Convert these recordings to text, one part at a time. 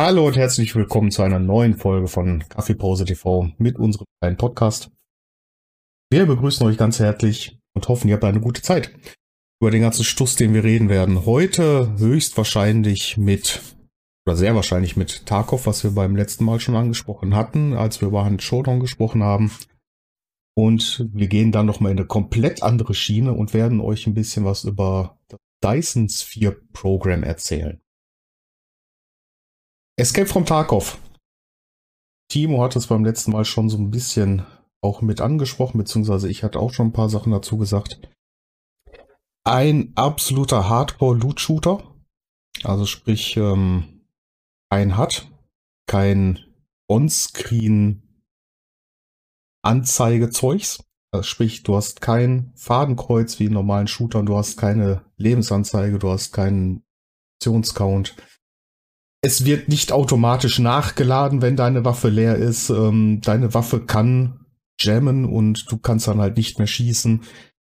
Hallo und herzlich willkommen zu einer neuen Folge von Kaffeepause TV mit unserem kleinen Podcast. Wir begrüßen euch ganz herzlich und hoffen, ihr habt eine gute Zeit über den ganzen Stuss, den wir reden werden. Heute höchstwahrscheinlich mit, oder sehr wahrscheinlich mit Tarkov, was wir beim letzten Mal schon angesprochen hatten, als wir über Hand Showdown gesprochen haben. Und wir gehen dann nochmal in eine komplett andere Schiene und werden euch ein bisschen was über das Dyson Sphere Program erzählen. Escape from Tarkov. Timo hat es beim letzten Mal schon so ein bisschen auch mit angesprochen, beziehungsweise ich hatte auch schon ein paar Sachen dazu gesagt. Ein absoluter Hardcore-Loot-Shooter. Also sprich, ähm, kein HUD, kein On-Screen Anzeigezeugs. Also sprich, du hast kein Fadenkreuz wie in normalen Shootern, du hast keine Lebensanzeige, du hast keinen Optionscount. Es wird nicht automatisch nachgeladen, wenn deine Waffe leer ist. Ähm, deine Waffe kann jammen und du kannst dann halt nicht mehr schießen.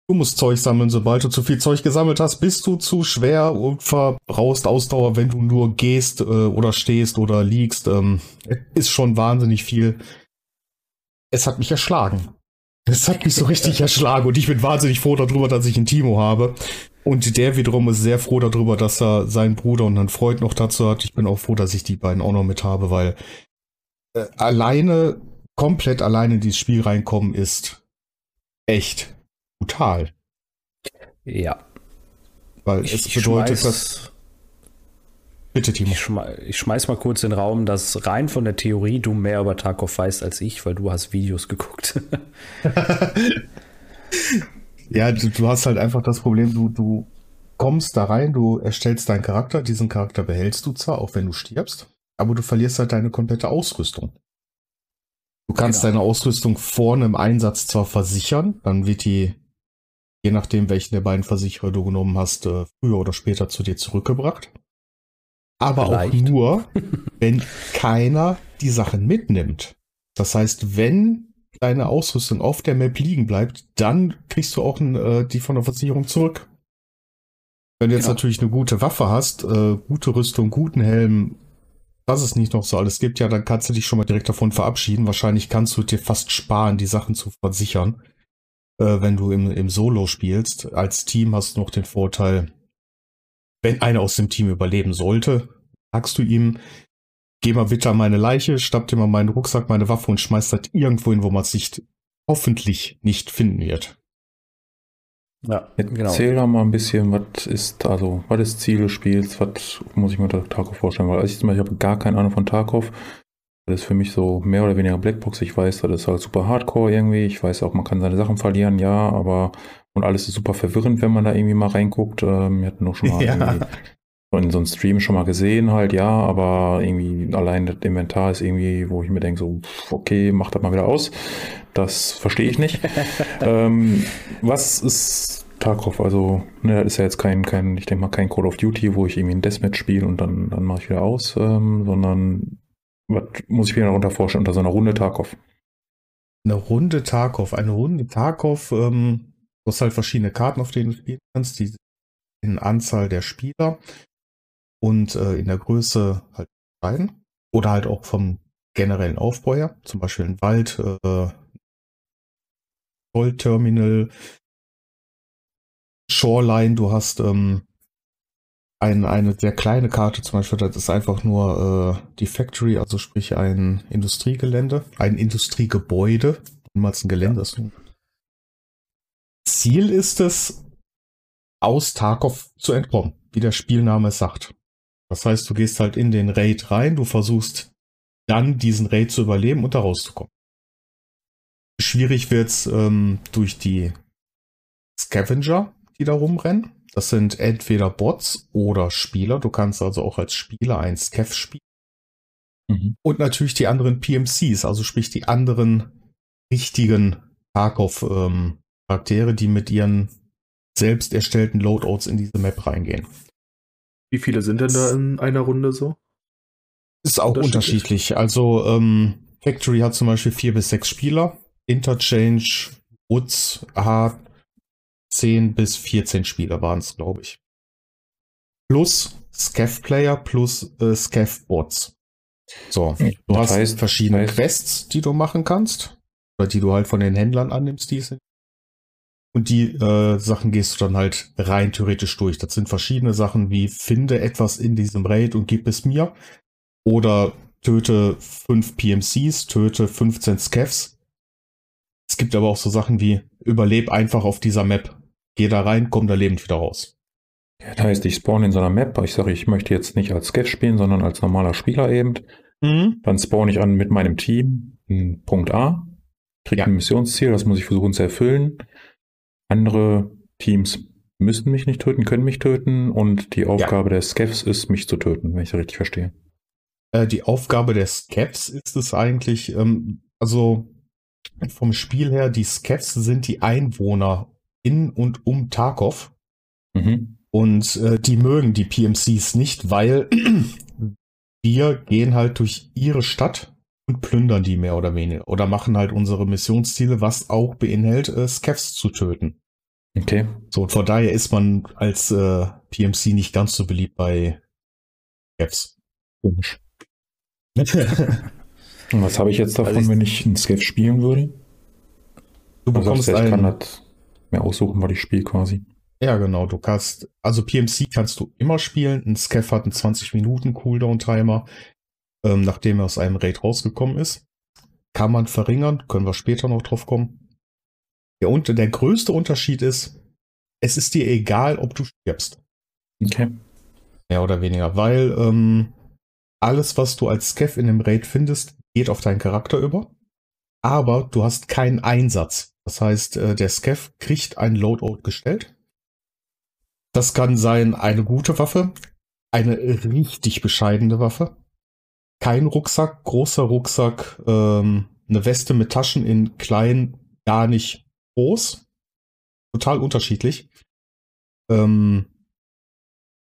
Du musst Zeug sammeln, sobald du zu viel Zeug gesammelt hast, bist du zu schwer und verbrauchst Ausdauer, wenn du nur gehst äh, oder stehst oder liegst. Ähm, ist schon wahnsinnig viel. Es hat mich erschlagen. Es hat mich so richtig erschlagen und ich bin wahnsinnig froh darüber, dass ich einen Timo habe. Und der wiederum ist sehr froh darüber, dass er seinen Bruder und einen Freund noch dazu hat. Ich bin auch froh, dass ich die beiden auch noch mit habe, weil äh, alleine, komplett alleine in dieses Spiel reinkommen ist echt brutal. Ja. Weil Ich- es bedeutet, schmeiß- dass. Bitte, Timo. Ich, schmei ich schmeiß mal kurz in den Raum, dass rein von der Theorie du mehr über Tarkov weißt als ich, weil du hast Videos geguckt. Ja, du, du hast halt einfach das Problem, du, du kommst da rein, du erstellst deinen Charakter, diesen Charakter behältst du zwar, auch wenn du stirbst, aber du verlierst halt deine komplette Ausrüstung. Du kannst Genau. deine Ausrüstung vor einem Einsatz zwar versichern, dann wird die, je nachdem welchen der beiden Versicherer du genommen hast, äh, früher oder später zu dir zurückgebracht. Aber Vielleicht. auch nur, wenn keiner die Sachen mitnimmt. Das heißt, wenn deine Ausrüstung auf der Map liegen bleibt, dann kriegst du auch äh, die von der Versicherung zurück. Wenn du jetzt Genau. natürlich eine gute Waffe hast, äh, gute Rüstung, guten Helm, was es nicht noch so alles gibt, ja, dann kannst du dich schon mal direkt davon verabschieden. Wahrscheinlich kannst du dir fast sparen, die Sachen zu versichern, äh, wenn du im, im Solo spielst. Als Team hast du noch den Vorteil, wenn einer aus dem Team überleben sollte, sagst du ihm, geh mal bitte an meine Leiche, schnapp dir mal meinen Rucksack, meine Waffe und schmeiß das irgendwo hin, wo man es sich hoffentlich nicht finden wird. ja, genau. Erzähl doch mal ein bisschen, was ist, also, was ist Ziel des Spiels, was muss ich mir unter Tarkov vorstellen? Weil ich, zum Beispiel habe gar keine Ahnung von Tarkov. Das ist für mich so mehr oder weniger Blackbox. Ich weiß, das ist halt super hardcore irgendwie. Ich weiß auch, man kann seine Sachen verlieren, ja, aber und alles ist super verwirrend, wenn man da irgendwie mal reinguckt. Ähm, wir hatten auch schon mal Ja. In so einem Stream schon mal gesehen, halt, ja, aber irgendwie allein das Inventar ist irgendwie, wo ich mir denke, so, okay, mach das mal wieder aus. Das verstehe ich nicht. ähm, was ist Tarkov? Also, ne, das ist ja jetzt kein, kein, ich denke mal, kein Call of Duty, wo ich irgendwie ein Deathmatch spiele und dann, dann mache ich wieder aus, ähm, sondern was muss ich mir darunter vorstellen unter so einer Runde Tarkov? Eine Runde Tarkov. Eine Runde Tarkov, ähm, du hast halt verschiedene Karten, auf denen du spielen kannst, die in Anzahl der Spieler und äh, in der Größe halt unterscheiden. Oder halt auch vom generellen Aufbau her. Zum Beispiel ein Wald, äh, Zollterminal, Shoreline, du hast ähm, ein, eine sehr kleine Karte, zum Beispiel, das ist einfach nur äh, die Factory, also sprich ein Industriegelände, ein Industriegebäude, niemals ein Gelände ist. Ziel ist es, aus Tarkov zu entkommen, wie der Spielname sagt. Das heißt, du gehst halt in den Raid rein, du versuchst dann diesen Raid zu überleben und da rauszukommen. Schwierig wird's ähm, durch die Scavenger, die da rumrennen. Das sind entweder Bots oder Spieler. Du kannst also auch als Spieler ein Scav spielen. Mhm. Und natürlich die anderen PMCs, also sprich die anderen richtigen Tarkov-Charaktere, die mit ihren selbst erstellten Loadouts in diese Map reingehen. Wie viele sind denn da in einer Runde so? Ist auch Unterschiedlich. unterschiedlich. Also ähm, Factory hat zum Beispiel vier bis sechs Spieler. Interchange, Woods hat 10 bis 14 Spieler waren es, glaube ich. Plus Scav-Player plus äh, Scav-Bots. So, du Das hast heißt- verschiedene heißt- Quests, die du machen kannst. Oder die du halt von den Händlern annimmst, die es sind. Und die äh, Sachen gehst du dann halt rein theoretisch durch. Das sind verschiedene Sachen wie finde etwas in diesem Raid und gib es mir. Oder töte fünf PMCs, töte 15 Scavs. Es gibt aber auch so Sachen wie überleb einfach auf dieser Map. Geh da rein, komm da lebend wieder raus. Das heißt, ich spawn in so einer Map, ich sage, ich möchte jetzt nicht als Scav spielen, sondern als normaler Spieler eben. Dann spawn ich an mit meinem Team in Punkt A, kriege Ja. ein Missionsziel, das muss ich versuchen zu erfüllen. Andere Teams müssen mich nicht töten, können mich töten und die Aufgabe der Scavs ist, mich zu töten, wenn ich das richtig verstehe. Äh, die Aufgabe der Scavs ist es eigentlich, ähm, also vom Spiel her, die Scavs sind die Einwohner in und um Tarkov Mhm. und äh, die mögen die PMCs nicht, weil wir gehen halt durch ihre Stadt und plündern die mehr oder weniger oder machen halt unsere Missionsziele, was auch beinhaltet, äh, Scavs zu töten. Okay. So, und von daher ist man als äh, PMC nicht ganz so beliebt bei Scavs. Komisch. Und was habe ich jetzt davon, Also ich- wenn ich einen Scav spielen würde? Du Du bekommst ja, ich kann das mir aussuchen, was ich spiele quasi. Ja, genau. Du kannst, also PMC kannst du immer spielen. Ein Scav hat einen 20 Minuten Cooldown-Timer, ähm, nachdem er aus einem Raid rausgekommen ist. Kann man verringern, können wir später noch drauf kommen. Der, und der größte Unterschied ist, es ist dir egal, ob du stirbst. Okay. Mehr oder weniger, weil ähm, alles, was du als Scav in dem Raid findest, geht auf deinen Charakter über. Aber du hast keinen Einsatz. Das heißt, äh, der Scav kriegt ein Loadout gestellt. Das kann sein eine gute Waffe, eine richtig bescheidene Waffe, kein Rucksack, großer Rucksack, ähm, eine Weste mit Taschen in klein, gar nicht groß. Total unterschiedlich. Ähm,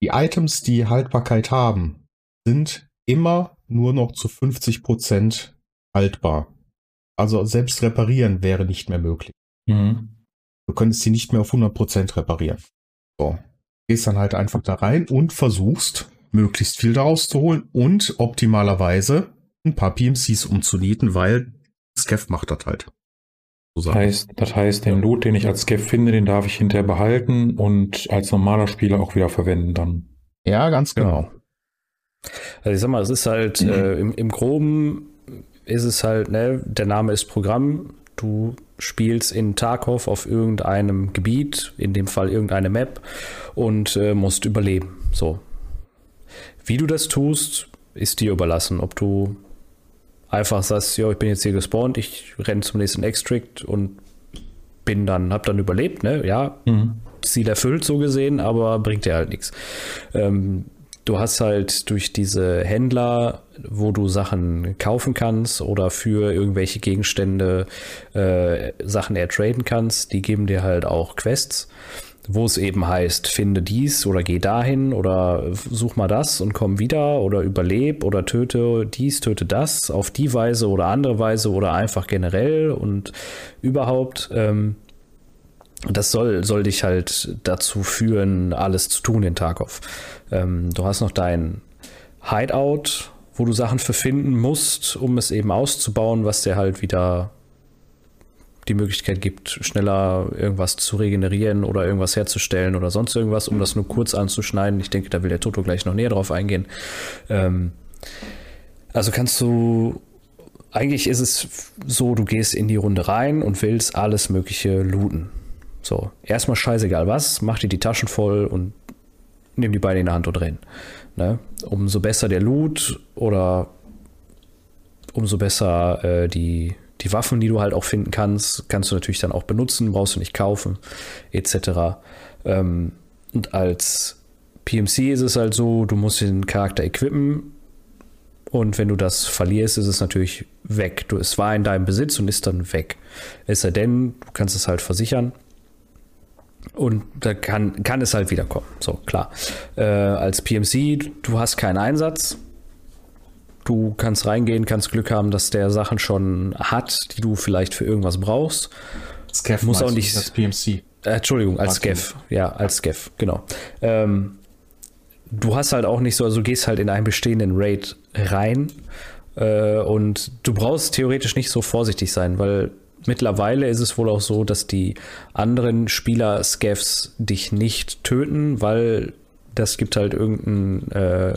die Items, die Haltbarkeit haben, sind immer nur noch zu 50% haltbar. Also selbst reparieren wäre nicht mehr möglich. Mhm. Du könntest sie nicht mehr auf 100% reparieren. So. Gehst dann halt einfach da rein und versuchst, möglichst viel daraus zu holen und optimalerweise ein paar PMCs umzunieten, weil Scav macht das halt. So Das heißt, das heißt, den Loot, den ich als Scav finde, den darf ich hinterher behalten und als normaler Spieler auch wieder verwenden dann. Ja, ganz genau. Also ich sag mal, es ist halt Mhm. äh, im, im Groben ist es halt, ne, der Name ist Programm. Du spielst in Tarkov auf irgendeinem Gebiet, in dem Fall irgendeine Map, und äh, musst überleben. So. Wie du das tust, ist dir überlassen. Ob du einfach sagst, ja, ich bin jetzt hier gespawnt, ich renne zum nächsten Extract und bin dann, hab dann überlebt, ne? Ja, Mhm. Ziel erfüllt, so gesehen, aber bringt dir halt nichts. Ähm, du hast halt durch diese Händler, wo du Sachen kaufen kannst oder für irgendwelche Gegenstände äh, Sachen ertraden kannst, die geben dir halt auch Quests, wo es eben heißt, finde dies oder geh dahin oder such mal das und komm wieder oder überleb oder töte dies, töte das auf die Weise oder andere Weise oder einfach generell und überhaupt. Ähm, das soll, soll dich halt dazu führen, alles zu tun in Tarkov. Ähm, du hast noch dein Hideout, wo du Sachen für finden musst, um es eben auszubauen, was dir halt wieder die Möglichkeit gibt, schneller irgendwas zu regenerieren oder irgendwas herzustellen oder sonst irgendwas, um das nur kurz anzuschneiden. Ich denke, da will der Toto gleich noch näher drauf eingehen. Ähm, also kannst du eigentlich ist es so, du gehst in die Runde rein und willst alles Mögliche looten. So, erstmal scheißegal was, mach dir die Taschen voll und nimm die Beine in der Hand und renn. Ne? Umso besser der Loot oder umso besser äh, die, die Waffen, die du halt auch finden kannst, kannst du natürlich dann auch benutzen, brauchst du nicht kaufen, etc. Ähm, und als PMC ist es halt so, du musst den Charakter equippen und wenn du das verlierst, ist es natürlich weg. Du, es war in deinem Besitz und ist dann weg. Es sei denn, du kannst es halt versichern. Und da kann, kann es halt wiederkommen. So, klar. Äh, als PMC, du hast keinen Einsatz. Du kannst reingehen, kannst Glück haben, dass der Sachen schon hat, die du vielleicht für irgendwas brauchst. Scav Muss auch nicht- als PMC. Äh, Entschuldigung, als. Scav. Ja, als Scav, genau. Ähm, du hast halt auch nicht so, also du gehst halt in einen bestehenden Raid rein Äh, und du brauchst theoretisch nicht so vorsichtig sein, weil mittlerweile ist es wohl auch so, dass die anderen Spieler Scavs dich nicht töten, weil das gibt halt irgendein äh,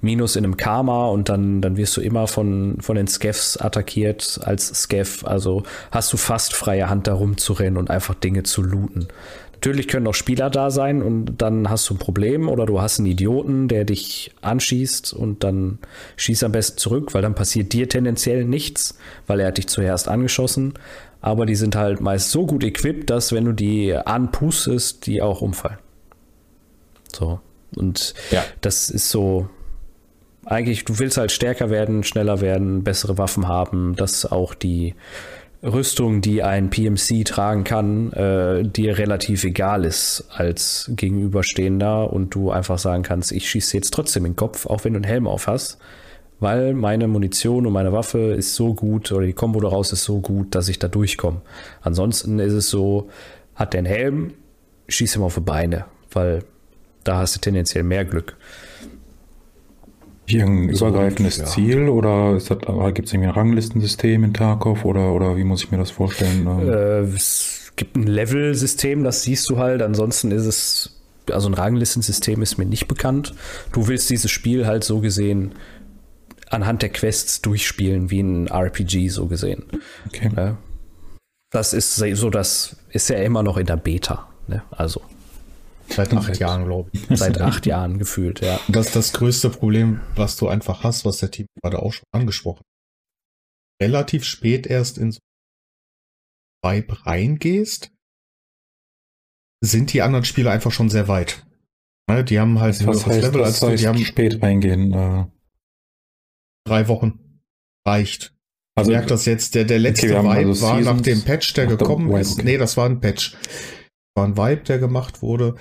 Minus in einem Karma und dann, dann wirst du immer von, von den Scavs attackiert als Scav. Also hast du fast freie Hand da rumzurennen und einfach Dinge zu looten. Natürlich können auch Spieler da sein und dann hast du ein Problem oder du hast einen Idioten, der dich anschießt und dann schießt am besten zurück, weil dann passiert dir tendenziell nichts, weil er hat dich zuerst angeschossen. Aber die sind halt meist so gut equipped, dass wenn du die anpustest, die auch umfallen. So. Und Ja. das ist so. Eigentlich, du willst halt stärker werden, schneller werden, bessere Waffen haben, dass auch die Rüstung, die ein PMC tragen kann, äh, dir relativ egal ist als Gegenüberstehender und du einfach sagen kannst, ich schieße jetzt trotzdem in den Kopf, auch wenn du einen Helm auf hast, weil meine Munition und meine Waffe ist so gut oder die Kombo daraus ist so gut, dass ich da durchkomme. Ansonsten ist es so, hat der einen Helm, schieß ihm auf die Beine, weil da hast du tendenziell mehr Glück. Irgendein So, übergreifendes ja. Ziel oder gibt es irgendwie ein Ranglistensystem in Tarkov oder, oder wie muss ich mir das vorstellen? Ähm, Äh, es gibt ein Level-System, das siehst du halt. Ansonsten ist es, also ein Ranglistensystem ist mir nicht bekannt. Du willst dieses Spiel halt so gesehen anhand der Quests durchspielen, wie ein RPG so gesehen. okay. Ne? Das ist so, das ist ja immer noch in der Beta. Ne? Also Seit acht Jahren, glaube ich. seit acht Jahren gefühlt, ja. Das ist das größte Problem, was du einfach hast, was der Team gerade auch schon angesprochen hat. Relativ spät erst in so Vibe reingehst, sind die anderen Spieler einfach schon sehr weit. Ne, Die haben halt ein Was höheres heißt, Level als du, heißt die haben spät reingehen? Äh, drei Wochen. Reicht. Ich also merke das jetzt, der, der letzte haben Vibe also war nach Seasons- dem Patch, der gekommen ist. okay. Nee, das war ein Patch. War ein Vibe, der gemacht wurde.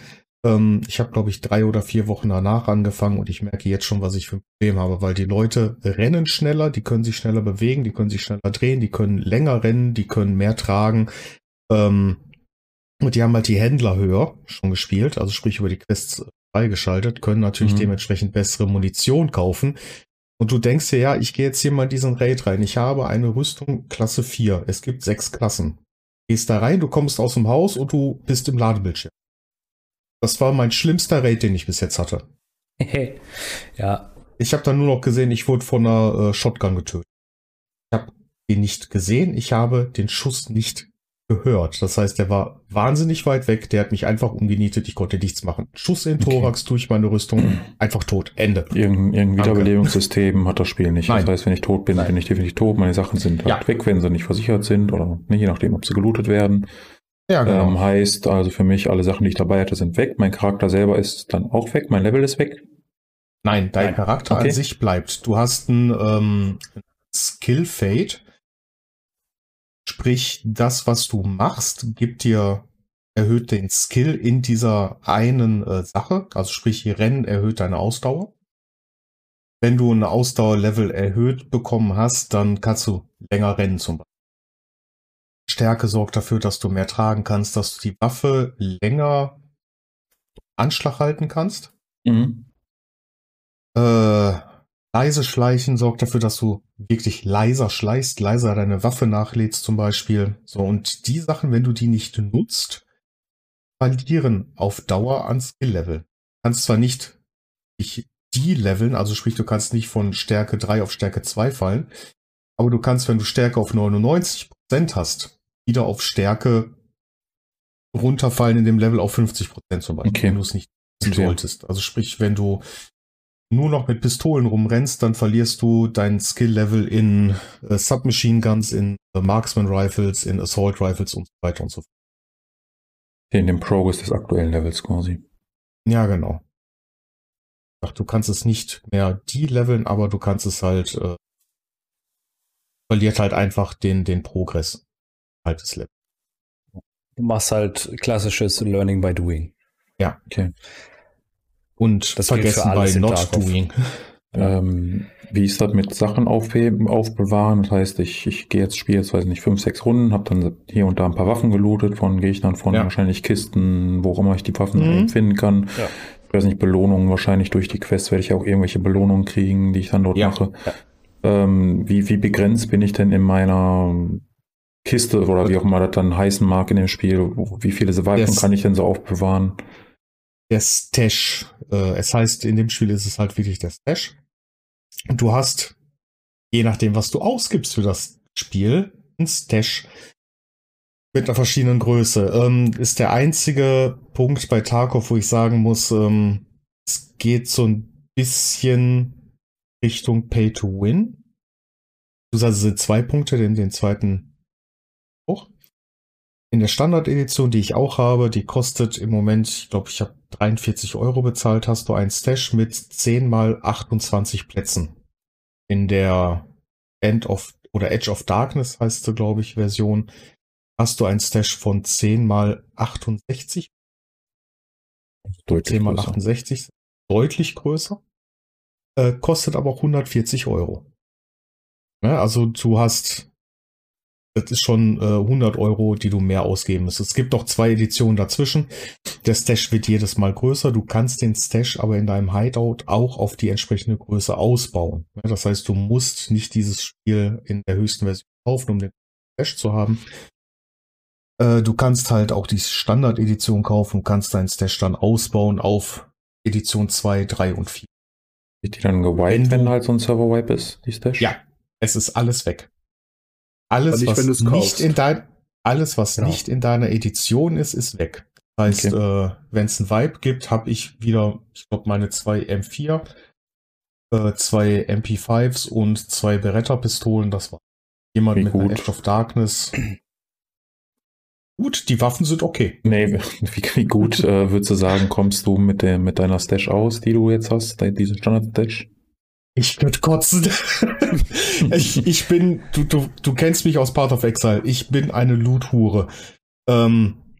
Ähm, ich habe, glaube ich, drei oder vier Wochen danach angefangen und ich merke jetzt schon, was ich für ein Problem habe, weil die Leute rennen schneller, die können sich schneller bewegen, die können sich schneller drehen, die können länger rennen, die können mehr tragen. Ähm, und die haben halt die Händler höher schon gespielt, also sprich über die Quests freigeschaltet, können natürlich Mhm. dementsprechend bessere Munition kaufen. Und du denkst dir, ja, ich gehe jetzt hier mal in diesen Raid rein. Ich habe eine Rüstung Klasse 4. Es gibt sechs Klassen. Gehst da rein, du kommst aus dem Haus und du bist im Ladebildschirm. Das war mein schlimmster Raid, den ich bis jetzt hatte. ja, Ich habe dann nur noch gesehen, ich wurde von einer äh, Shotgun getötet. Ich habe ihn nicht gesehen, ich habe den Schuss nicht gehört. Das heißt, der war wahnsinnig weit weg, der hat mich einfach umgenietet, ich konnte nichts machen. Schuss in den Okay. Thorax durch meine Rüstung, einfach tot. Ende. irgendein, irgendein. Wiederbelebungssystem hat das Spiel nicht. Nein. Das heißt, wenn ich tot bin, Nein. bin ich definitiv tot. Meine Sachen sind halt Ja. weg, wenn sie nicht versichert sind oder nicht, je nachdem, ob sie gelootet werden. Ja, genau. Ähm, heißt also für mich, alle Sachen, die ich dabei hatte, sind weg. Mein Charakter selber ist dann auch weg. Mein Level ist weg. Nein, dein Nein. Charakter Okay. an sich bleibt. Du hast ein ähm, Skill Fade. Sprich, das, was du machst, gibt dir erhöht den Skill in dieser einen äh, Sache. Also sprich, Rennen erhöht deine Ausdauer. Wenn du ein Ausdauerlevel erhöht bekommen hast, dann kannst du länger rennen zum Beispiel. Stärke sorgt dafür, dass du mehr tragen kannst, dass du die Waffe länger Anschlag halten kannst. Mhm. Äh, leise schleichen sorgt dafür, dass du wirklich leiser schleichst, leiser deine Waffe nachlädst zum Beispiel. So, und die Sachen, wenn du die nicht nutzt, verlieren auf Dauer an Skill-Level. Du kannst zwar nicht dich de-leveln, also sprich, du kannst nicht von Stärke 3 auf Stärke 2 fallen, aber du kannst, wenn du Stärke auf 99% hast, wieder auf Stärke runterfallen in dem Level auf 50% zum Beispiel, Okay. wenn du es nicht solltest. Also sprich, wenn du nur noch mit Pistolen rumrennst, dann verlierst du dein Skill-Level in äh, Submachine Guns, in äh, Marksman Rifles, in Assault Rifles und so weiter und so fort. In dem Progress des aktuellen Levels quasi. Ja, genau. Ach, du kannst es nicht mehr de-leveln, aber du kannst es halt, äh, verliert halt einfach den, den Progress. Halt das Level. du machst halt klassisches Learning by Doing. Okay. Und Das gilt vergessen bei Not. Doing. Ähm, wie ist das mit Sachen aufheben, aufbewahren? Das heißt, ich, ich gehe jetzt, spiele jetzt, weiß nicht, fünf, sechs Runden, habe dann hier und da ein paar Waffen gelootet von Gegnern, von Ja. wahrscheinlich Kisten, wo auch immer ich die Waffen Mhm. finden kann. Ja. Ich weiß nicht, Belohnungen wahrscheinlich durch die Quest werde ich auch irgendwelche Belohnungen kriegen, die ich dann dort Ja. mache. Ja. Ähm, wie, wie begrenzt bin ich denn in meiner Kiste oder wie auch immer das dann heißen mag in dem Spiel? Wie viele Survival Yes. kann ich denn so aufbewahren? Der Stash. Äh, es heißt, in dem Spiel ist es halt wirklich der Stash. Und du hast, je nachdem, was du ausgibst für das Spiel, ein Stash mit einer verschiedenen Größe. Ähm, ist der einzige Punkt bei Tarkov, wo ich sagen muss, ähm, es geht so ein bisschen Richtung Pay to Win. Also sind zwei Punkte, den, den zweiten auch. In der Standard-Edition, die ich auch habe, die kostet im Moment, ich glaube, ich habe 43 Euro bezahlt, hast du ein Stash mit 10 mal 28 Plätzen. In der End of oder Edge of Darkness heißt sie, glaube ich, Version, hast du ein Stash von 10 mal 68, Deutlich 10 mal größer. 68, deutlich größer, äh, kostet aber auch 140 Euro. Ne, also du hast, das ist schon äh, 100 Euro, die du mehr ausgeben musst. Es gibt noch zwei Editionen dazwischen. Der Stash wird jedes Mal größer. Du kannst den Stash aber in deinem Hideout auch auf die entsprechende Größe ausbauen. Das heißt, du musst nicht dieses Spiel in der höchsten Version kaufen, um den Stash zu haben. Äh, du kannst halt auch die Standard-Edition kaufen und kannst deinen Stash dann ausbauen auf Edition 2, 3 und 4. Ist die dann gewiped, Wenn wenn, halt so ein Server-Wipe ist, die Stash? Ja, es ist alles weg. Alles, nicht, was nicht in dein, alles, was Genau. nicht in deiner Edition ist, ist weg. Das heißt, äh, wenn es ein Vibe gibt, habe ich wieder, ich glaube, meine zwei M4, äh, zwei MP5s und zwei Beretta-Pistolen. Das war jemand Wie mit einer gut. Edge of Darkness. Gut, die Waffen sind okay. Nee, wie, wie gut äh, würdest du sagen, kommst du mit, der, mit deiner Stash aus, die du jetzt hast, diese Standard-Stash? Ich würde kotzen. ich, ich bin, du, du, du kennst mich aus Part of Exile. Ich bin eine Loot-Hure. Ähm,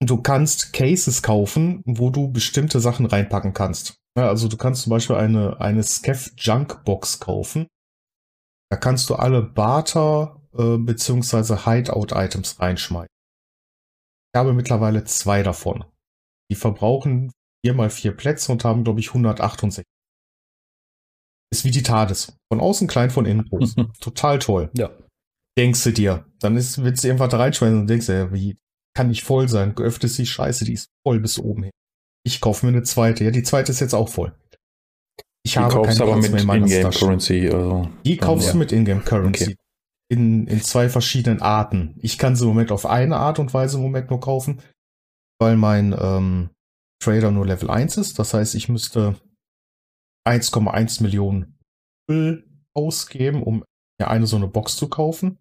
du kannst Cases kaufen, wo du bestimmte Sachen reinpacken kannst. Ja, also du kannst zum Beispiel eine, eine Scav Junk Box kaufen. Da kannst du alle Barter äh, beziehungsweise Hideout-Items reinschmeißen. Ich habe mittlerweile zwei davon. Die verbrauchen vier mal vier Plätze und haben, glaube ich, 168. Ist wie die TARDIS. Von außen klein, von innen groß. Total toll. Ja. Denkst du dir. Dann ist, willst du irgendwas da reinschmeißen und denkst dir, ja, wie kann nicht voll sein? Öffnest die Scheiße, die ist voll bis oben hin. Ich kaufe mir eine zweite. Ja, die zweite ist jetzt auch voll. Ich Die habe kaufst aber Platz mit mehr in meiner Ingame. Currency. Also, Die kaufst ja. du mit Ingame Currency. Okay. In, in zwei verschiedenen Arten. Ich kann sie im Moment auf eine Art und Weise im Moment nur kaufen, weil mein ähm, Trader nur Level 1 ist. Das heißt, ich müsste 1,1 Millionen Rubel ausgeben, um mir eine so eine Box zu kaufen.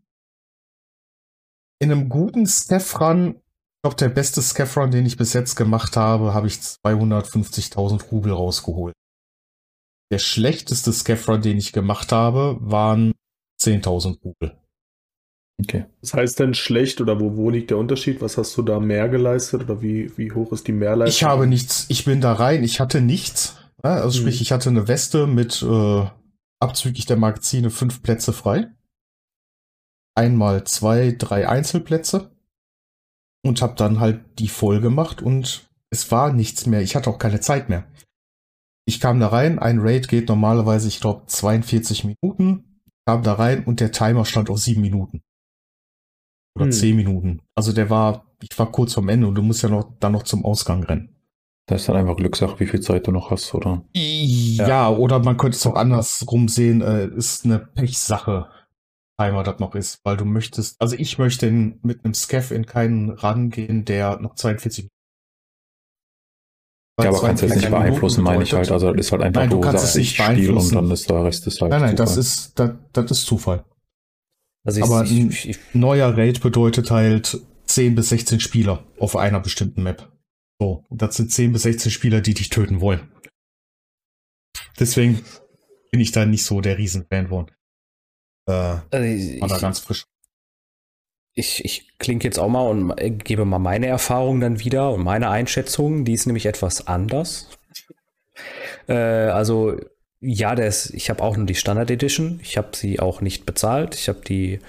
In einem guten Scaff-Run, ich glaube, der beste Scaff-Run, den ich bis jetzt gemacht habe, habe ich 250.000 Rubel rausgeholt. Der schlechteste Scaff-Run, den ich gemacht habe, waren 10.000 Rubel. okay. Das heißt denn schlecht oder wo, wo liegt der Unterschied? Was hast du da mehr geleistet oder wie, wie hoch ist die Mehrleistung? Ich habe nichts, ich bin da rein, ich hatte nichts. Ja, Also Mhm. sprich, ich hatte eine Weste mit äh, abzüglich der Magazine fünf Plätze frei. Einmal zwei, drei Einzelplätze. Und habe dann halt die voll gemacht und es war nichts mehr. Ich hatte auch keine Zeit mehr. Ich kam da rein, ein Raid geht normalerweise, ich glaube, 42 Minuten. Kam da rein und der Timer stand auf sieben Minuten. Oder Hm. zehn Minuten. Also der war, ich war kurz vorm Ende und du musst ja noch dann noch zum Ausgang rennen. Das ist dann einfach Glückssache, wie viel Zeit du noch hast, oder? Ja, oder man könnte es auch andersrum sehen, äh, ist eine Pechsache, Timer das noch ist, weil du möchtest, also ich möchte in, mit einem Scaff in keinen rangehen, der noch 42 Ja, aber kannst du jetzt nicht 42 Minuten beeinflussen, meine ich halt. Also das ist halt einfach, Nein, du kannst sagst, es nicht ich spiele und dann ist der Rest ist halt Nein, nein, das Zufall. ist, das, das ist Zufall. Also ich, Aber ich, n- ich, ich, Neuer Raid bedeutet halt 10 bis 16 Spieler auf einer bestimmten Map. So, und das sind 10 bis 16 Spieler, die dich töten wollen. Deswegen bin ich da nicht so der Riesenfan von. Äh, also ich, war da ganz frisch. ich, ich klinge jetzt auch mal und gebe mal meine Erfahrung dann wieder und meine Einschätzung. Die ist nämlich etwas anders. Äh, also ja, das, ich habe auch nur die Standard Edition. Ich habe sie auch nicht bezahlt. Ich habe die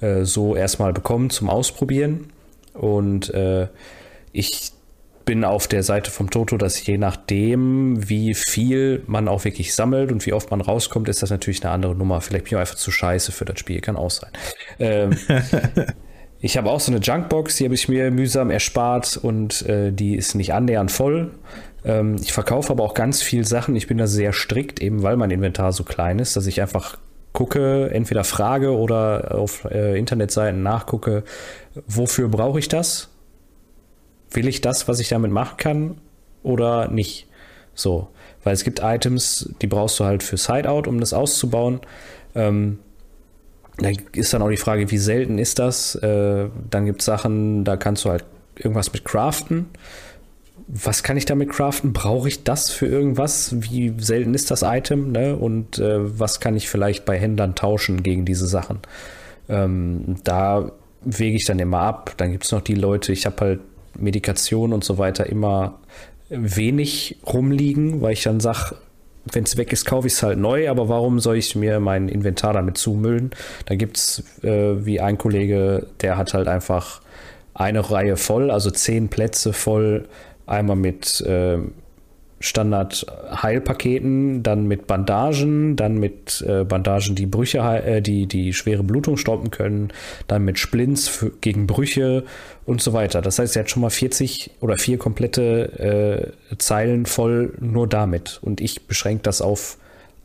äh, so erstmal bekommen zum Ausprobieren. Und äh, ich bin auf der Seite vom Toto, dass je nachdem, wie viel man auch wirklich sammelt und wie oft man rauskommt, ist das natürlich eine andere Nummer. Vielleicht bin ich auch einfach zu scheiße für das Spiel, kann auch sein. Ähm, ich habe auch so eine Junkbox, die habe ich mir mühsam erspart und äh, die ist nicht annähernd voll. Ähm, ich verkaufe aber auch ganz viel Sachen. Ich bin da sehr strikt, eben weil mein Inventar so klein ist, dass ich einfach gucke, entweder frage oder auf äh, Internetseiten nachgucke, wofür brauche ich das? Will ich das, was ich damit machen kann oder nicht? So, weil es gibt Items, die brauchst du halt für Sideout, um das auszubauen. Ähm, da ist dann auch die Frage, wie selten ist das? Äh, dann gibt es Sachen, da kannst du halt irgendwas mit craften. Was kann ich damit craften? Brauche ich das für irgendwas? Wie selten ist das Item? Ne? Und äh, was kann ich vielleicht bei Händlern tauschen gegen diese Sachen? Ähm, da wege ich dann immer ab. Dann gibt es noch die Leute, ich habe halt Medikation und so weiter immer wenig rumliegen, weil ich dann sage, wenn es weg ist, kaufe ich es halt neu, aber warum soll ich mir mein Inventar damit zumüllen? Da gibt es, äh, wie ein Kollege, der hat halt einfach eine Reihe voll, also zehn Plätze voll, einmal mit äh, Standard-Heilpaketen, dann mit Bandagen, dann mit äh, Bandagen, die Brüche, äh, die, die schwere Blutung stoppen können, dann mit Splints für, gegen Brüche und so weiter. Das heißt, er hat schon mal 40 oder vier komplette äh, Zeilen voll nur damit. Und ich beschränke das auf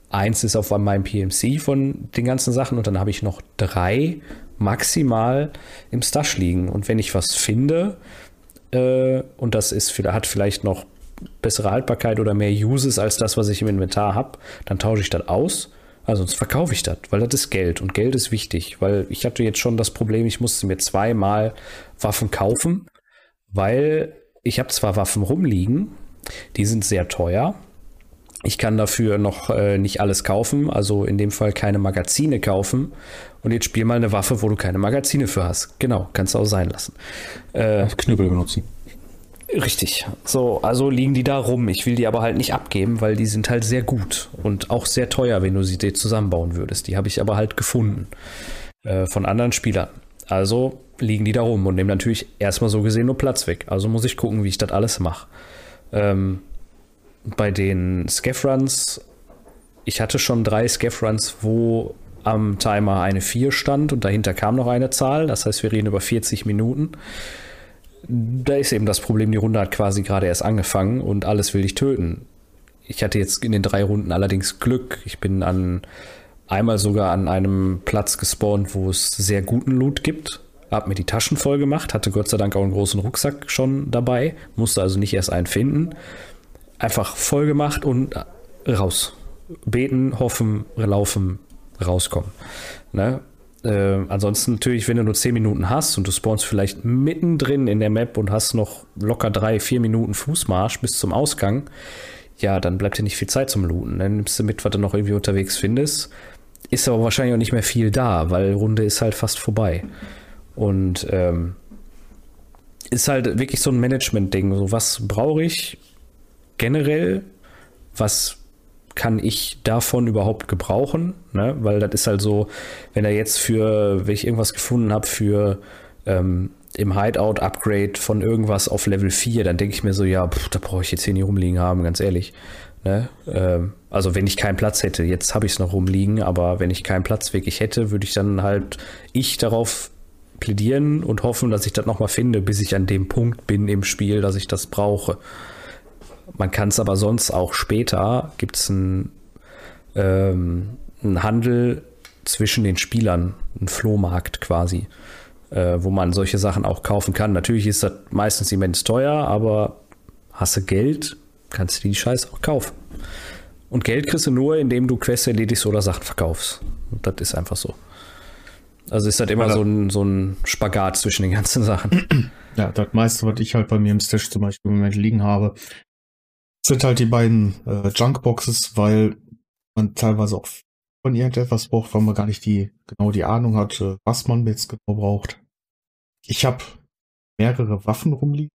eins ist auf meinem PMC von den ganzen Sachen und dann habe ich noch drei maximal im Stash liegen. Und wenn ich was finde, äh, und das ist, hat vielleicht noch bessere Haltbarkeit oder mehr Uses als das, was ich im Inventar habe, dann tausche ich das aus. Also sonst verkaufe ich das, weil das ist Geld und Geld ist wichtig, weil ich hatte jetzt schon das Problem, ich musste mir zweimal Waffen kaufen, weil ich habe zwar Waffen rumliegen, die sind sehr teuer. Ich kann dafür noch äh, nicht alles kaufen, also in dem Fall keine Magazine kaufen. Und jetzt spiel mal eine Waffe, wo du keine Magazine für hast. Genau, kannst du auch sein lassen. Äh, Knüppel benutzen. Richtig. So, also liegen die da rum. Ich will die aber halt nicht abgeben, weil die sind halt sehr gut und auch sehr teuer, wenn du sie dir zusammenbauen würdest. Die habe ich aber halt gefunden äh, von anderen Spielern. Also liegen die da rum und nehmen natürlich erstmal so gesehen nur Platz weg. Also muss ich gucken, wie ich das alles mache. Ähm, bei den Scaff-Runs, ich hatte schon drei Scaff-Runs, wo am Timer eine 4 stand und dahinter kam noch eine Zahl. Das heißt, wir reden über 40 Minuten da ist eben das Problem, die Runde hat quasi gerade erst angefangen und alles will dich töten. Ich hatte jetzt in den drei Runden allerdings Glück. Ich bin an einmal sogar an einem Platz gespawnt, wo es sehr guten Loot gibt. Hab mir die Taschen voll gemacht, hatte Gott sei Dank auch einen großen Rucksack schon dabei, musste also nicht erst einen finden. Einfach voll gemacht und raus. Beten, hoffen, laufen, rauskommen. Ne? Äh, ansonsten natürlich, wenn du nur 10 Minuten hast und du spawnst vielleicht mittendrin in der Map und hast noch locker 3, 4 Minuten Fußmarsch bis zum Ausgang, ja, dann bleibt dir nicht viel Zeit zum Looten. Dann nimmst du mit, was du noch irgendwie unterwegs findest. Ist aber wahrscheinlich auch nicht mehr viel da, weil Runde ist halt fast vorbei. Und ähm, ist halt wirklich so ein Management-Ding. So, was brauche ich generell? Was kann ich davon überhaupt gebrauchen? Ne? Weil das ist halt so, wenn er jetzt für, wenn ich irgendwas gefunden habe für ähm, im Hideout-Upgrade von irgendwas auf Level 4, dann denke ich mir so, ja, pff, da brauche ich jetzt hier nicht rumliegen haben, ganz ehrlich. Ne? Ähm, also wenn ich keinen Platz hätte, jetzt habe ich es noch rumliegen, aber wenn ich keinen Platz wirklich hätte, würde ich dann halt ich darauf plädieren und hoffen, dass ich das nochmal finde, bis ich an dem Punkt bin im Spiel, dass ich das brauche. Man kann es aber sonst auch später, gibt es einen, ähm, Handel zwischen den Spielern, einen Flohmarkt quasi, äh, wo man solche Sachen auch kaufen kann. Natürlich ist das meistens immens teuer, aber hast du Geld, kannst du die Scheiße auch kaufen. Und Geld kriegst du nur, indem du Quests erledigst oder Sachen verkaufst. Und das ist einfach so. Also ist das immer so ein, so ein Spagat zwischen den ganzen Sachen. Ja, das meiste, was ich halt bei mir im Stash zum Beispiel im Moment liegen habe, sind halt die beiden äh, Junkboxes, weil man teilweise auch von irgendetwas braucht, weil man gar nicht die genau die Ahnung hat, äh, was man jetzt genau braucht. Ich habe mehrere Waffen rumliegen,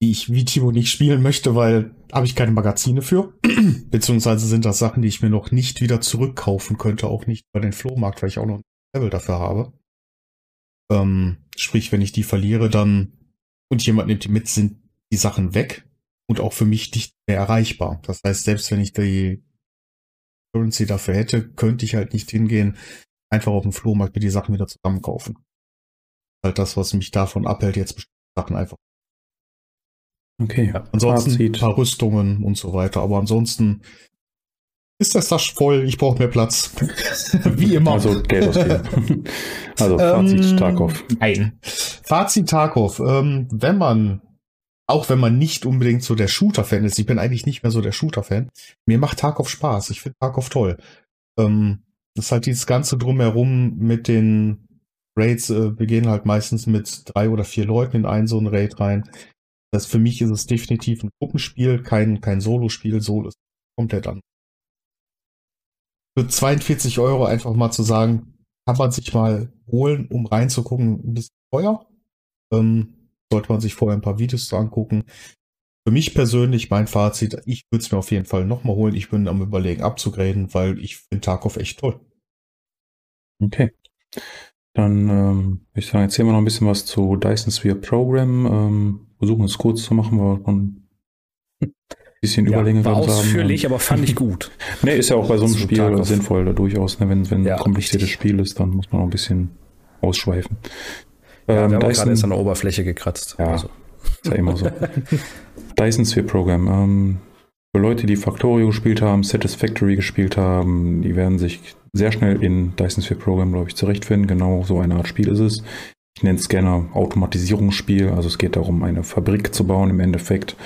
die ich wie Timo nicht spielen möchte, weil habe ich keine Magazine für. Beziehungsweise sind das Sachen, die ich mir noch nicht wieder zurückkaufen könnte, auch nicht bei den Flohmarkt, weil ich auch noch ein Level dafür habe. Ähm, sprich, wenn ich die verliere, dann und jemand nimmt die mit, sind die Sachen weg und auch für mich nicht mehr erreichbar. Das heißt, selbst wenn ich die Currency dafür hätte, könnte ich halt nicht hingehen, einfach auf dem Flohmarkt mir die Sachen wieder zusammenkaufen. Halt das, was mich davon abhält, jetzt bestimmte Sachen einfach. Okay. Ja, ansonsten Fazit. ein paar Rüstungen und so weiter. Aber ansonsten ist das Tasch voll. Ich brauche mehr Platz. Wie immer. Also Geld ausgeben. also Fazit Ähm, Tarkov. Nein. Fazit Tarkov. Ähm, wenn man, auch wenn man nicht unbedingt so der Shooter-Fan ist, ich bin eigentlich nicht mehr so der Shooter-Fan, mir macht Tarkov Spaß. Ich finde Tarkov toll. Ähm, das ist halt dieses Ganze drumherum mit den Raids. Äh, wir gehen halt meistens mit drei oder vier Leuten in einen so einen Raid rein. Das für mich ist es definitiv ein Gruppenspiel, kein, kein Solo-Spiel. Solo ist komplett an. Für 42 Euro einfach mal zu sagen, kann man sich mal holen, um reinzugucken, ein bisschen teuer. Ähm, sollte man sich vorher ein paar Videos zu angucken. Für mich persönlich, mein Fazit, ich würde es mir auf jeden Fall nochmal holen. Ich bin am überlegen abzugraden, weil ich finde Tarkov echt toll. Okay. Dann ähm, würde ich sagen, erzählen wir noch ein bisschen was zu Dyson Sphere Program. Ähm, versuchen es kurz zu machen, weil wir schon ein bisschen Überlänge war drin haben. ausführlich, aber fand ich gut. Nee, ist ja auch bei so einem Spiel Tarkov. sinnvoll, da durchaus. Ne? Wenn, wenn Ja, ein kompliziertes richtig. Spiel ist, dann muss man auch ein bisschen ausschweifen. Ja, Ähm, wir haben Dyson- gerade erst an der Oberfläche gekratzt. Ja. Also, Ist ja immer so. Dyson Sphere Program. Ähm, für Leute, die Factorio gespielt haben, Satisfactory gespielt haben, die werden sich sehr schnell in Dyson Sphere Program, glaube ich, zurechtfinden. Genau so eine Art Spiel ist es. Ich nenne es gerne Automatisierungsspiel. Also es geht darum, eine Fabrik zu bauen, im Endeffekt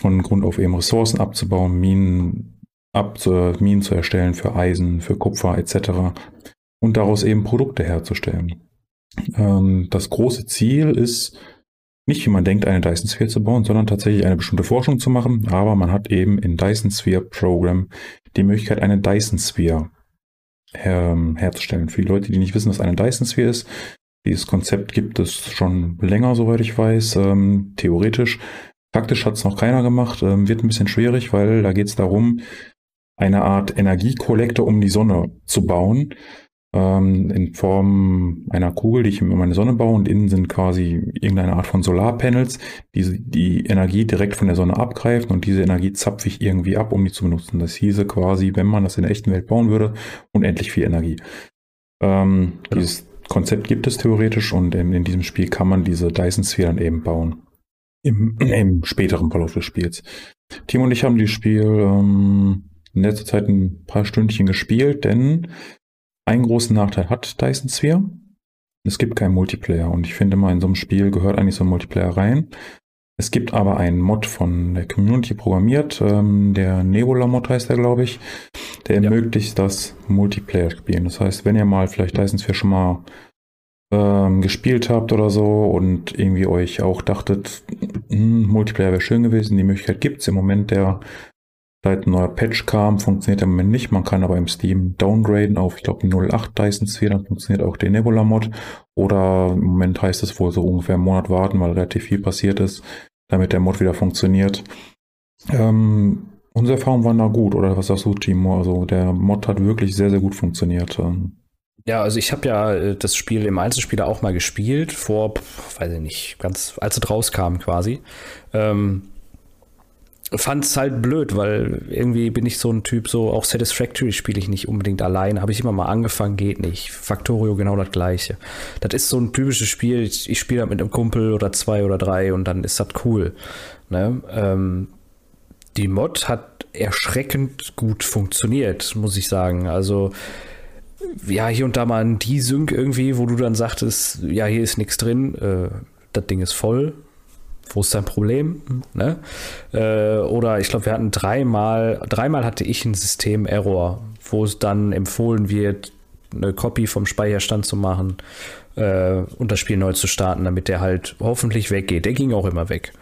von Grund auf eben Ressourcen abzubauen, Minen, abzu, Minen zu erstellen für Eisen, für Kupfer etc. Und daraus eben Produkte herzustellen. Ähm, das große Ziel ist, nicht wie man denkt, eine Dyson Sphere zu bauen, sondern tatsächlich eine bestimmte Forschung zu machen. Aber man hat eben in Dyson Sphere Program die Möglichkeit, eine Dyson Sphere ähm, herzustellen. Für die Leute, die nicht wissen, was eine Dyson Sphere ist, dieses Konzept gibt es schon länger, soweit ich weiß, ähm, theoretisch. Praktisch hat es noch keiner gemacht, ähm, wird ein bisschen schwierig, weil da geht es darum, eine Art Energiekollektor um die Sonne zu bauen, ähm, in Form einer Kugel, die ich in meine Sonne baue und innen sind quasi irgendeine Art von Solarpanels, die die Energie direkt von der Sonne abgreifen und diese Energie zapfe ich irgendwie ab, um die zu benutzen. Das hieße quasi, wenn man das in der echten Welt bauen würde, unendlich viel Energie. Ähm, Genau. Dieses Konzept gibt es theoretisch und in, in diesem Spiel kann man diese Dyson Sphere dann eben bauen. Im, im späteren Verlauf des Spiels. Timo und ich haben dieses Spiel ähm, in letzter Zeit ein paar Stündchen gespielt, denn einen großen Nachteil hat Dyson Sphere. Es gibt keinen Multiplayer und ich finde mal, in so einem Spiel gehört eigentlich so ein Multiplayer rein. Es gibt aber einen Mod von der Community programmiert, ähm, der Nebula-Mod heißt er, glaube ich, der Ja. ermöglicht das Multiplayer-Spielen. Das heißt, wenn ihr mal vielleicht Dyson Sphere schon mal ähm, gespielt habt oder so und irgendwie euch auch dachtet, hm, Multiplayer wäre schön gewesen, die Möglichkeit gibt es im Moment, der seit ein neuer Patch kam, funktioniert im Moment nicht. Man kann aber im Steam downgraden auf, ich glaube, 08 Dyson Sphere, dann funktioniert auch der Nebula-Mod. Oder im Moment heißt es wohl so ungefähr einen Monat warten, weil relativ viel passiert ist, damit der Mod wieder funktioniert. Ähm, unsere Erfahrungen waren da gut, oder was sagst du, Timo? Also der Mod hat wirklich sehr, sehr gut funktioniert. Ja, also ich habe ja äh, das Spiel im Einzelspieler auch mal gespielt, vor, weiß ich nicht, ganz, als es rauskam quasi. Ähm, Fand es halt blöd, weil irgendwie bin ich so ein Typ, so auch Satisfactory spiele ich nicht unbedingt allein. Habe ich immer mal angefangen, geht nicht. Factorio genau das gleiche. Das ist so ein typisches Spiel, ich, ich spiele halt mit einem Kumpel oder zwei oder drei und dann ist das cool. Ne? Ähm, die Mod hat erschreckend gut funktioniert, muss ich sagen. Also ja, hier und da mal ein Desync irgendwie, wo du dann sagtest, ja, hier ist nichts drin, äh, das Ding ist voll. Wo ist dein Problem? Ne? Äh, oder ich glaube, wir hatten dreimal, dreimal hatte ich einen System-Error, wo es dann empfohlen wird, eine Copy vom Speicherstand zu machen äh, und das Spiel neu zu starten, damit der halt hoffentlich weggeht. Der ging auch immer weg.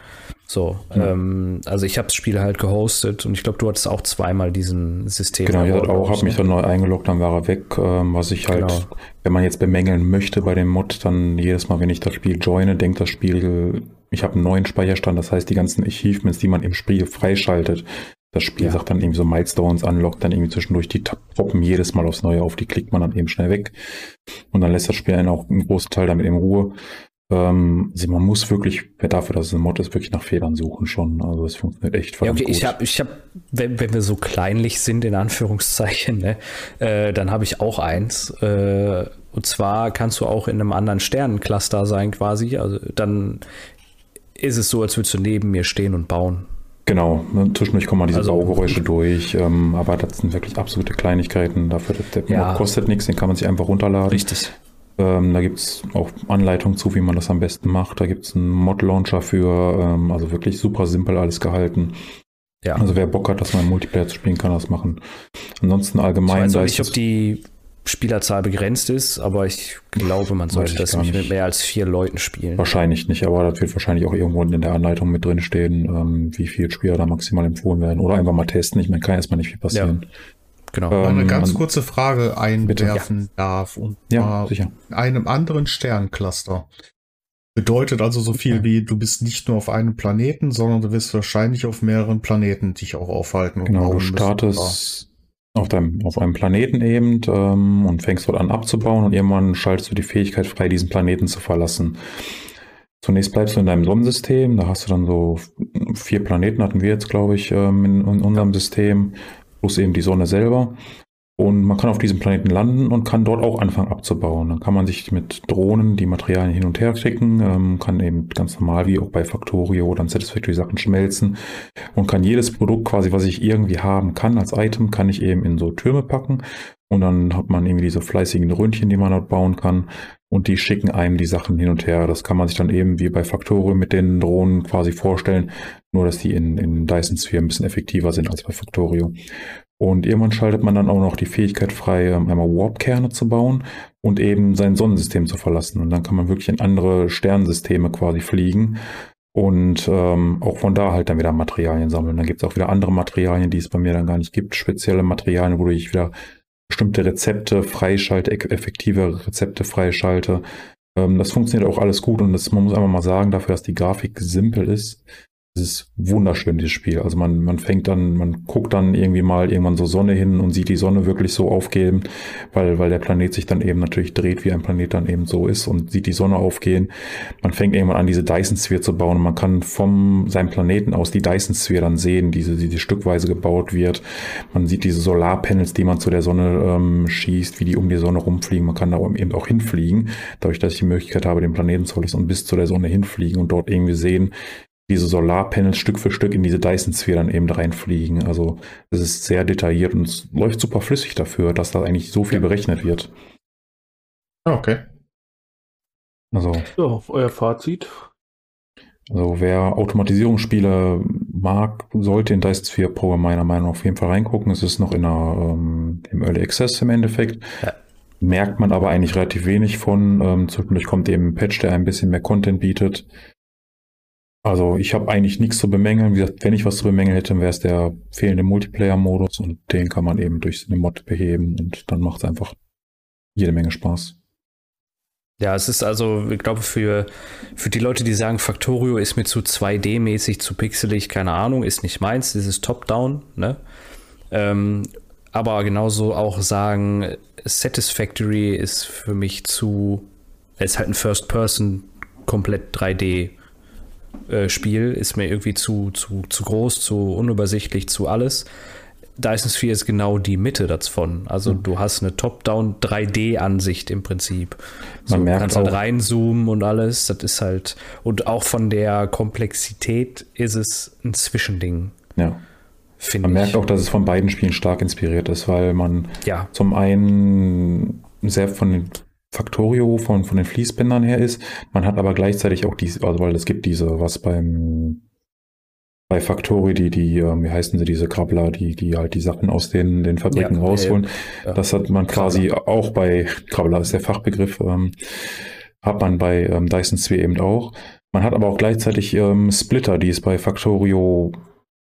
So, ähm, also ich habe das Spiel halt gehostet und ich glaube, du hattest auch zweimal diesen System. Genau, ich hatte auch, habe ne? mich dann neu eingeloggt, dann war er weg. Ähm, was ich halt, Genau. wenn man jetzt bemängeln möchte bei dem Mod, dann jedes Mal, wenn ich das Spiel joine, denkt das Spiel, ich habe einen neuen Speicherstand. Das heißt, die ganzen Achievements, die man im Spiel freischaltet, das Spiel Ja. sagt dann irgendwie so Milestones, unlockt dann irgendwie zwischendurch die poppen jedes Mal aufs Neue auf, die klickt man dann eben schnell weg. Und dann lässt das Spiel einen auch einen großen Teil damit in Ruhe. Ähm, also man muss wirklich, dafür, dass es ein Mod ist, wirklich nach Fehlern suchen schon. Also es funktioniert echt Ja, okay, gut. ich habe, ich hab, wenn, wenn wir so kleinlich sind, in Anführungszeichen, ne, äh, dann habe ich auch eins. Äh, und zwar kannst du auch in einem anderen Sternencluster sein quasi. Also dann ist es so, als würdest du neben mir stehen und bauen. Genau, ne, zwischendurch kommen mal diese Also- Baugeräusche durch, ähm, aber das sind wirklich absolute Kleinigkeiten. Dafür, der, Ja. Kostet nichts, den kann man sich einfach runterladen. Richtig. Ähm, da gibt es auch Anleitungen zu, wie man das am besten macht. Da gibt es einen Mod-Launcher für, ähm, also wirklich super simpel alles gehalten. Ja. Also wer Bock hat, dass man im Multiplayer zu spielen, kann das machen. Ansonsten ich allgemein, weiß da nicht, ob die Spielerzahl begrenzt ist, aber ich glaube, man sollte das nicht mit mehr als vier Leuten spielen. wahrscheinlich nicht, aber das wird wahrscheinlich auch irgendwo in der Anleitung mit drin stehen, ähm, wie viel Spieler da maximal empfohlen werden. Oder einfach mal testen. Ich meine, kann erstmal nicht viel passieren. Genau. Ähm, eine ganz kurze Frage einwerfen darf. Und Ja, zwar sicher. in einem anderen Sterncluster. Bedeutet also so viel wie, du bist nicht nur auf einem Planeten, sondern du wirst wahrscheinlich auf mehreren Planeten dich auch aufhalten. Genau, du startest auf, deinem, auf einem Planeten eben ähm, und fängst dort an abzubauen und irgendwann schaltest du die Fähigkeit frei, diesen Planeten zu verlassen. Zunächst bleibst du in deinem Sonnensystem, da hast du dann so vier Planeten, hatten wir jetzt, glaube ich, ähm, in, in unserem System, plus eben die Sonne selber. Und man kann auf diesem Planeten landen und kann dort auch anfangen abzubauen. Dann kann man sich mit Drohnen die Materialien hin und her schicken, ähm, kann eben ganz normal wie auch bei Factorio oder Satisfactory Sachen schmelzen und kann jedes Produkt quasi, was ich irgendwie haben kann als Item, kann ich eben in so Türme packen und dann hat man irgendwie diese fleißigen Röntchen, die man dort bauen kann und die schicken einem die Sachen hin und her. Das kann man sich dann eben wie bei Factorio mit den Drohnen quasi vorstellen, nur dass die in, in Dyson Sphere ein bisschen effektiver sind als bei Factorio. Und irgendwann schaltet man dann auch noch die Fähigkeit frei, ähm, einmal Warp-Kerne zu bauen und eben sein Sonnensystem zu verlassen. Und dann kann man wirklich in andere Sternensysteme quasi fliegen und ähm, auch von da halt dann wieder Materialien sammeln. Dann gibt es auch wieder andere Materialien, die es bei mir dann gar nicht gibt. Spezielle Materialien, wo ich wieder bestimmte Rezepte freischalte, eff- effektive Rezepte freischalte. Ähm, das funktioniert auch alles gut und das, man muss einfach mal sagen, dafür, dass die Grafik simpel ist, es ist wunderschön, dieses Spiel. Also man, man fängt dann, man guckt dann irgendwie mal irgendwann so Sonne hin und sieht die Sonne wirklich so aufgehen, weil, weil der Planet sich dann eben natürlich dreht, wie ein Planet dann eben so ist und sieht die Sonne aufgehen. Man fängt irgendwann an, diese Dyson Sphere zu bauen man kann vom seinem Planeten aus die Dyson Sphere dann sehen, diese, die, die stückweise gebaut wird. Man sieht diese Solarpanels, die man zu der Sonne ähm, schießt, wie die um die Sonne rumfliegen. Man kann da eben auch hinfliegen, dadurch, dass ich die Möglichkeit habe, den Planeten zu verlassen und bis zu der Sonne hinfliegen und dort irgendwie sehen, diese Solarpanels Stück für Stück in diese Dyson-Sphere dann eben reinfliegen. Also es ist sehr detailliert und es läuft super flüssig dafür, dass da eigentlich so viel berechnet wird. Ah, Okay. Also, Ja, auf euer Fazit. also wer Automatisierungsspiele mag, sollte in Dyson Sphere Pro meiner Meinung nach auf jeden Fall reingucken. Es ist noch in der, ähm, im Early Access im Endeffekt. Ja. Merkt man aber eigentlich relativ wenig von. Ähm, zwischendurch kommt eben ein Patch, der ein bisschen mehr Content bietet. Also ich habe eigentlich nichts zu bemängeln. Wie gesagt, wenn ich was zu bemängeln hätte, wäre es der fehlende Multiplayer-Modus und den kann man eben durch eine Mod beheben und dann macht es einfach jede Menge Spaß. Ja, es ist also, ich glaube, für, für die Leute, die sagen, Factorio ist mir zu 2D-mäßig, zu pixelig, keine Ahnung, ist nicht meins, dieses Top-Down, ne? Ähm, aber genauso auch sagen, Satisfactory ist für mich zu, ist halt ein First-Person, komplett 3D. Äh, Spiel ist mir irgendwie zu, zu, zu groß, zu unübersichtlich, zu alles. Dyson Sphere ist genau die Mitte davon. Also Mhm. du hast eine Top-Down 3D-Ansicht im Prinzip. So, Man du merkt kannst halt reinzoomen und alles. Das ist halt, und auch von der Komplexität ist es ein Zwischending, Ja. Man ich. merkt auch, dass es von beiden Spielen stark inspiriert ist, weil man ja, zum einen sehr von den Factorio, von, von den Fließbändern her ist. Man hat aber gleichzeitig auch diese, also weil es gibt diese, was beim bei Factorio, die, die, ähm, wie heißen sie, diese Krabbler, die, die halt die Sachen aus den, den Fabriken Ja, rausholen. ja. Das hat man quasi auch bei, Krabbler ist der Fachbegriff, ähm, hat man bei ähm, Dyson Sphere eben auch. Man hat aber auch gleichzeitig ähm, Splitter, die es bei Factorio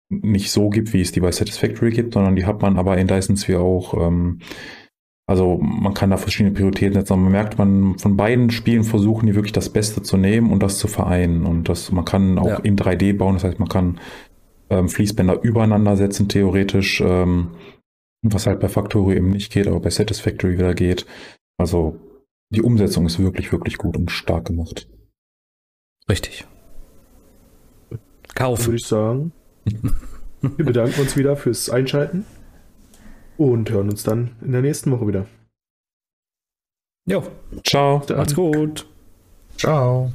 nicht so gibt, wie es die bei Satisfactory gibt, sondern die hat man aber in Dyson Sphere auch. Also man kann da verschiedene Prioritäten setzen. aber Man merkt, man von beiden Spielen versuchen die wirklich das Beste zu nehmen und das zu vereinen. Und das, man kann auch Ja. in 3D bauen, das heißt, man kann ähm, Fließbänder übereinander setzen, theoretisch, ähm, was halt bei Factorio eben nicht geht, aber bei Satisfactory wieder geht. Also die Umsetzung ist wirklich, wirklich gut und stark gemacht. Richtig. Kaufen. würde ich sagen, wir bedanken uns wieder fürs Einschalten und hören uns dann in der nächsten Woche wieder. Jo, Ciao. Dann- macht's gut. Ciao.